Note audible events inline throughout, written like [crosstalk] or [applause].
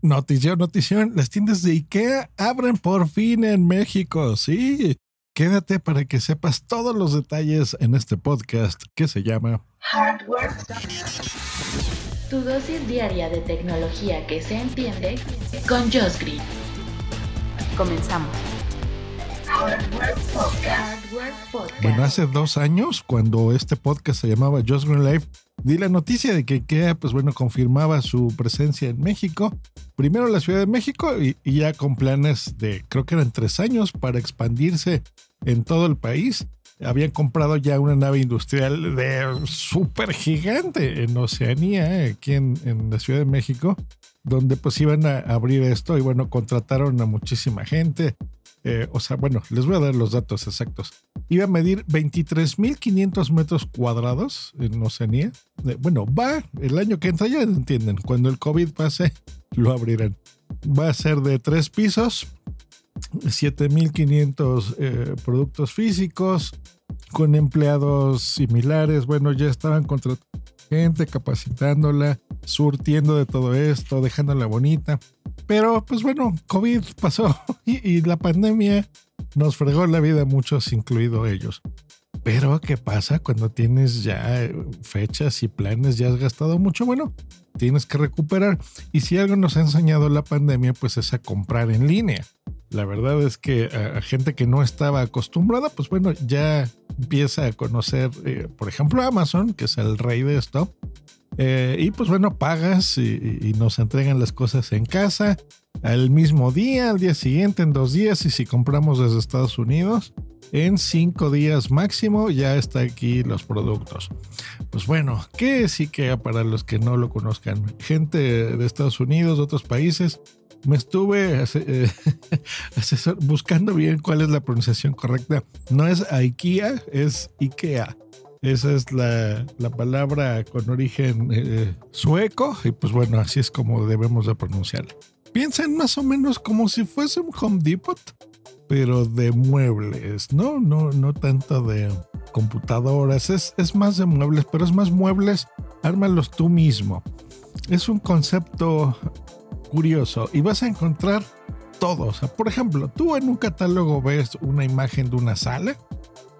Notición, notición, las tiendas de IKEA abren por fin en México, sí. Quédate para que sepas todos los detalles en este podcast que se llama Hardware. Tu dosis diaria de tecnología que se entiende con Josh Green. Comenzamos. Hardware Podcast. Bueno, hace dos años, cuando este podcast se llamaba Just Green Life, di la noticia de que IKEA, pues bueno, confirmaba su presencia en México. Primero en la Ciudad de México y, y ya con planes de, creo que eran tres años, para expandirse en todo el país. Habían comprado ya una nave industrial de súper gigante en Oceanía, aquí en, en la Ciudad de México, donde pues iban a abrir esto y bueno, contrataron a muchísima gente. Eh, o sea, bueno, les voy a dar los datos exactos. Iba a medir 23.500 metros cuadrados en Oceanía. Eh, bueno, va el año que entra, ya entienden, cuando el COVID pase, [laughs] lo abrirán. Va a ser de tres pisos, 7.500 eh, productos físicos, con empleados similares. Bueno, ya estaban contratando gente, capacitándola, surtiendo de todo esto, dejándola bonita. Pero pues bueno, COVID pasó [laughs] y, la pandemia nos fregó la vida a muchos, incluido ellos. Pero, ¿qué pasa cuando tienes ya eh, fechas y planes, ya has gastado mucho? Bueno, tienes que recuperar. Y si algo nos ha enseñado la pandemia, pues es a comprar en línea. La verdad es que a, a gente que no estaba acostumbrada, pues bueno, ya empieza a conocer, eh, por ejemplo, Amazon, que es el rey de esto. Eh, y pues bueno, pagas y, y nos entregan las cosas en casa al mismo día, al día siguiente, en dos días. Y si compramos desde Estados Unidos, en cinco días máximo ya está aquí los productos. Pues bueno, ¿qué es IKEA para los que no lo conozcan? Gente de Estados Unidos, de otros países. Me estuve eh, [laughs] asesor, buscando bien cuál es la pronunciación correcta. No es IKEA, es IKEA. Esa es la, la palabra con origen eh, sueco y pues bueno, así es como debemos de pronunciarla. Piensen más o menos como si fuese un Home Depot, pero de muebles, ¿no? No, no tanto de computadoras, es, es más de muebles, pero es más muebles, ármalos tú mismo. Es un concepto curioso y vas a encontrar todo. Por ejemplo, tú en un catálogo ves una imagen de una sala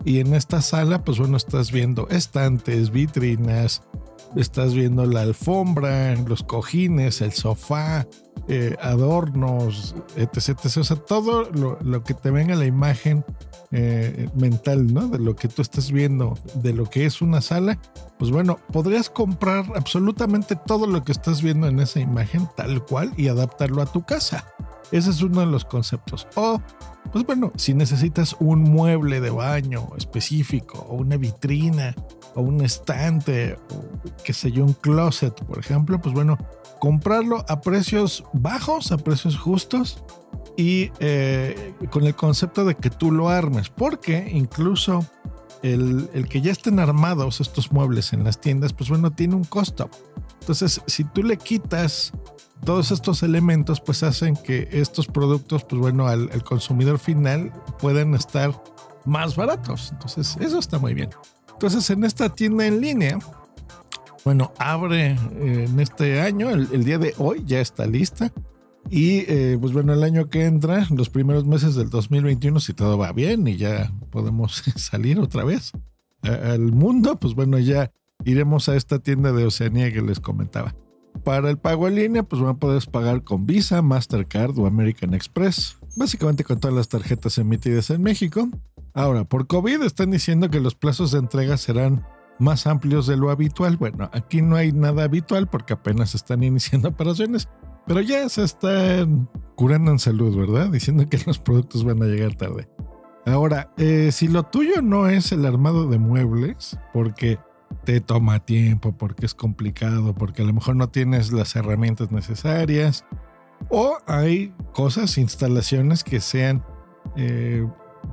y en esta sala, pues bueno, estás viendo estantes, vitrinas, estás viendo la alfombra, los cojines, el sofá, eh, adornos, etc. O sea, todo lo, lo que te venga la imagen eh, mental, ¿no? De lo que tú estás viendo, de lo que es una sala, pues bueno, podrías comprar absolutamente todo lo que estás viendo en esa imagen tal cual y adaptarlo a tu casa. Ese es uno de los conceptos. O, pues bueno, si necesitas un mueble de baño específico, o una vitrina, o un estante, o qué sé yo, un closet, por ejemplo, pues bueno, comprarlo a precios bajos, a precios justos y eh, con el concepto de que tú lo armes, porque incluso el, el, que ya estén armados estos muebles en las tiendas, pues bueno, tiene un costo. Entonces, si tú le quitas todos estos elementos, pues hacen que estos productos, pues bueno, al, consumidor final puedan estar más baratos. Entonces, eso está muy bien. Entonces, en esta tienda en línea, bueno, abre eh, en este año, el, día de hoy ya está lista. Y eh, pues bueno, el año que entra, los primeros meses del 2021, si todo va bien y ya podemos [laughs] salir otra vez al mundo, pues bueno, ya iremos a esta tienda de Oceanía que les comentaba. Para el pago en línea, pues bueno, puedes pagar con Visa, Mastercard o American Express. Básicamente con todas las tarjetas emitidas en México. Ahora, por COVID están diciendo que los plazos de entrega serán más amplios de lo habitual. Bueno, aquí no hay nada habitual porque apenas están [laughs] iniciando operaciones, pero ya se están curando en salud, ¿verdad? Diciendo que los productos van a llegar tarde. Ahora, eh, si lo tuyo no es el armado de muebles, porque te toma tiempo, porque es complicado, porque a lo mejor no tienes las herramientas necesarias. O hay cosas, instalaciones que sean eh,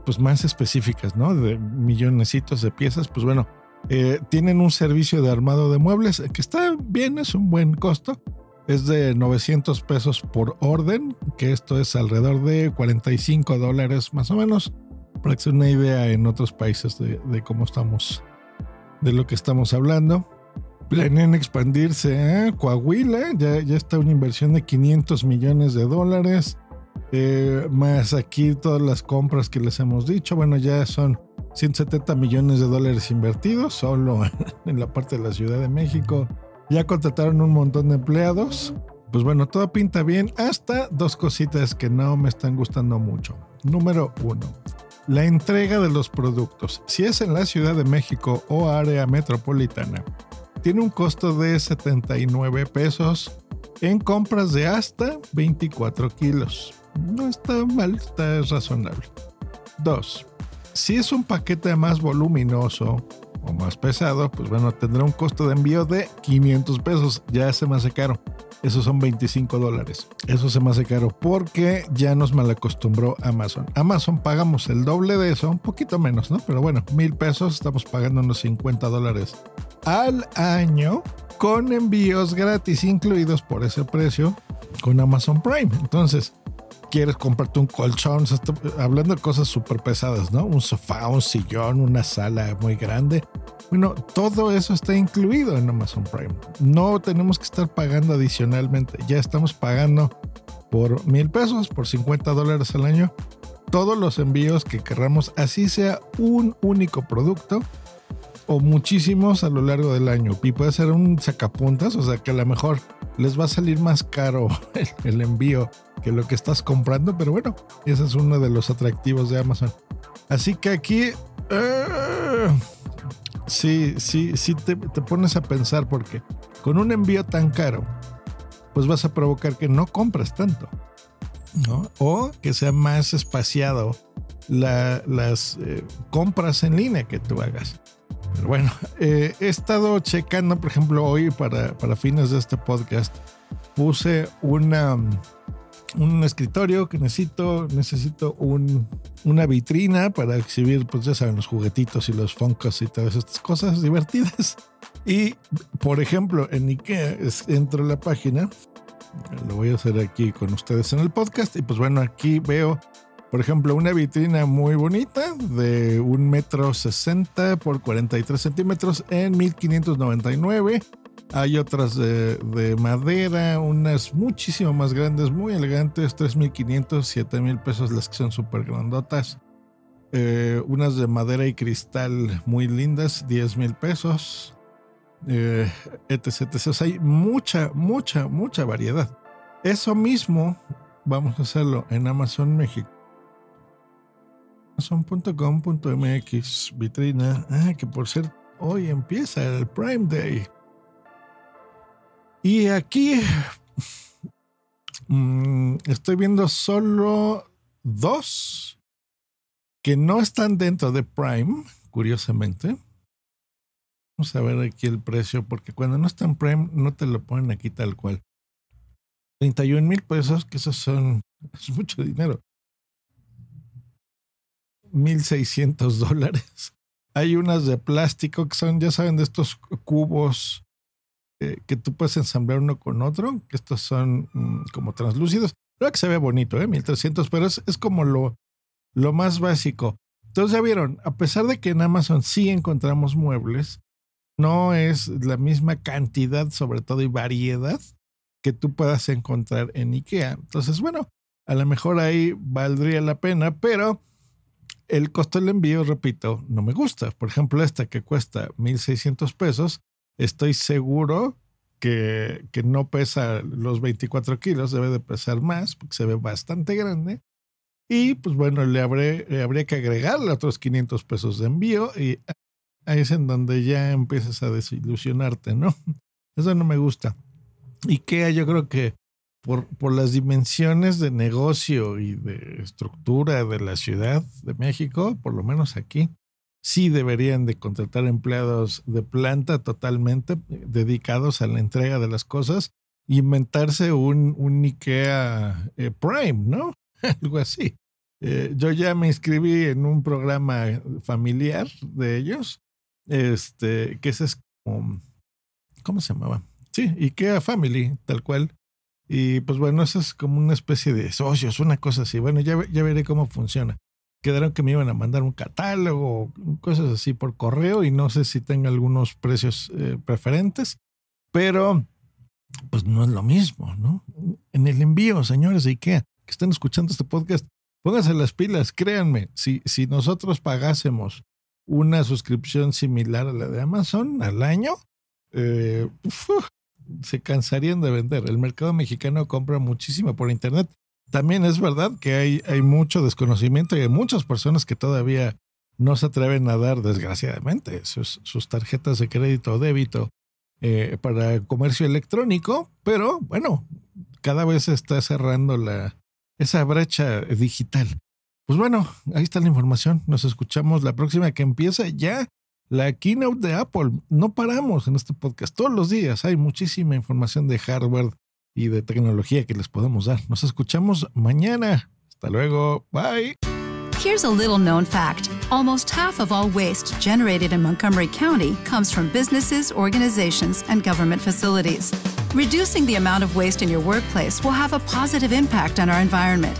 pues más específicas, ¿no? De millonesitos de piezas, pues bueno, eh, tienen un servicio de armado de muebles que está bien, es un buen costo. Es de 900 pesos por orden, que esto es alrededor de 45 dólares más o menos, para que se una idea en otros países de, cómo estamos de lo que estamos hablando. Planean expandirse a Coahuila, ya, ya está una inversión de 500 millones de dólares, eh, más aquí todas las compras que les hemos dicho, bueno, ya son 170 millones de dólares invertidos solo [laughs] en la parte de la Ciudad de México. Ya contrataron un montón de empleados. Pues bueno, todo pinta bien hasta dos cositas que no me están gustando mucho. Número uno, la entrega de los productos, si es en la Ciudad de México o área metropolitana, tiene un costo de 79 pesos en compras de hasta 24 kilos. No está mal, está razonable. 2. Si es un paquete más voluminoso o más pesado, pues bueno, tendrá un costo de envío de 500 pesos. Ya se me hace caro esos son 25 dólares. Eso se me hace caro porque ya nos malacostumbró Amazon. Amazon pagamos el doble de eso, un poquito menos, ¿no? Pero bueno, mil pesos, estamos pagando unos 50 dólares al año con envíos gratis incluidos por ese precio con Amazon Prime. Entonces, quieres comprarte un colchón, hablando de cosas súper pesadas, ¿no? Un sofá, un sillón, una sala muy grande bueno, todo eso está incluido en Amazon Prime. No tenemos que estar pagando adicionalmente. Ya estamos pagando por mil pesos, por 50 dólares al año, todos los envíos que querramos, así sea un único producto o muchísimos a lo largo del año. Y puede ser un sacapuntas, o sea que a lo mejor les va a salir más caro [laughs] el, envío que lo que estás comprando, pero bueno, ese es uno de los atractivos de Amazon. Así que aquí... Eh, Sí, sí, sí te, pones a pensar porque con un envío tan caro, pues vas a provocar que no compres tanto, ¿no? O que sea más espaciado las eh, compras en línea que tú hagas. Pero bueno, eh, he estado checando, por ejemplo, hoy para, para fines de este podcast, puse una un escritorio que necesito, necesito un, una vitrina para exhibir, pues ya saben, los juguetitos y los foncos y todas estas cosas divertidas. [laughs] Y, por ejemplo, en IKEA entro a la página, lo voy a hacer aquí con ustedes en el podcast, y pues bueno, aquí veo, por ejemplo, una vitrina muy bonita de un metro sesenta por 43 centímetros en 1599 hay otras de, madera, unas muchísimo más grandes, muy elegantes, 3.500, 7.000 pesos las que son súper grandotas. Eh, unas de madera y cristal muy lindas, 10.000 pesos. Eh, etc, etc. hay mucha, mucha, mucha variedad. Eso mismo vamos a hacerlo en Amazon México. Amazon.com.mx, vitrina. Ah, que por cierto, hoy empieza el Prime Day. Y aquí mm, estoy viendo solo dos que no están dentro de Prime, curiosamente. Vamos a ver aquí el precio, porque cuando no está en Prime no te lo ponen aquí tal cual. 31 mil pesos, que esos son, [laughs] es mucho dinero. 1.600 dólares. Hay unas de plástico que son, ya saben, de estos cubos que tú puedes ensamblar uno con otro, que estos son mm, como translúcidos. Creo que se ve bonito, ¿eh? 1300, pero es, es como lo, lo más básico. Entonces ya vieron, a pesar de que en Amazon sí encontramos muebles, no es la misma cantidad, sobre todo, y variedad que tú puedas encontrar en IKEA. Entonces, bueno, a lo mejor ahí valdría la pena, pero el costo del envío, repito, no me gusta. Por ejemplo, esta que cuesta 1.600 pesos, estoy seguro que, que no pesa los 24 kilos, debe de pesar más porque se ve bastante grande. Y pues bueno, le, habré, habría que agregarle otros 500 pesos de envío y ahí es en donde ya empiezas a desilusionarte, ¿no? [laughs] Eso no me gusta. IKEA yo creo que por, por las dimensiones de negocio y de estructura de la Ciudad de México, por lo menos aquí, sí deberían de contratar empleados de planta totalmente eh, dedicados a la entrega de las cosas inventarse un, un IKEA eh, Prime, ¿no? [laughs] Algo así. Eh, yo ya me inscribí en un programa familiar de ellos, este, que ese es como, ¿cómo se llamaba? Sí, IKEA Family, tal cual. Y pues bueno, eso es como una especie de socios, una cosa así. Bueno, ya, ya veré cómo funciona. Quedaron que me iban a mandar un catálogo, cosas así por correo y no sé si tenga algunos precios eh, preferentes, pero pues no es lo mismo, ¿no? En el envío, señores de IKEA, que están escuchando este podcast, pónganse las pilas, créanme, si, si nosotros pagásemos una suscripción similar a la de Amazon al año, eh, se cansarían de vender. El mercado mexicano compra muchísimo por Internet. También es verdad que hay, hay mucho desconocimiento y hay muchas personas que todavía no se atreven a dar, desgraciadamente, sus, sus tarjetas de crédito o débito eh, para comercio electrónico, pero bueno, cada vez se está cerrando la, esa brecha digital. Pues bueno, ahí está la información. Nos escuchamos la próxima que empieza ya la keynote de Apple. No paramos en este podcast. Todos los días hay muchísima información de hardware y de tecnología que les podemos dar. Nos escuchamos mañana. Hasta luego. Bye. Here's a little known fact almost half of all waste generated in Montgomery County comes from businesses, organizations, and government facilities. Reducing the amount of waste in your workplace will have a positive impact on our environment.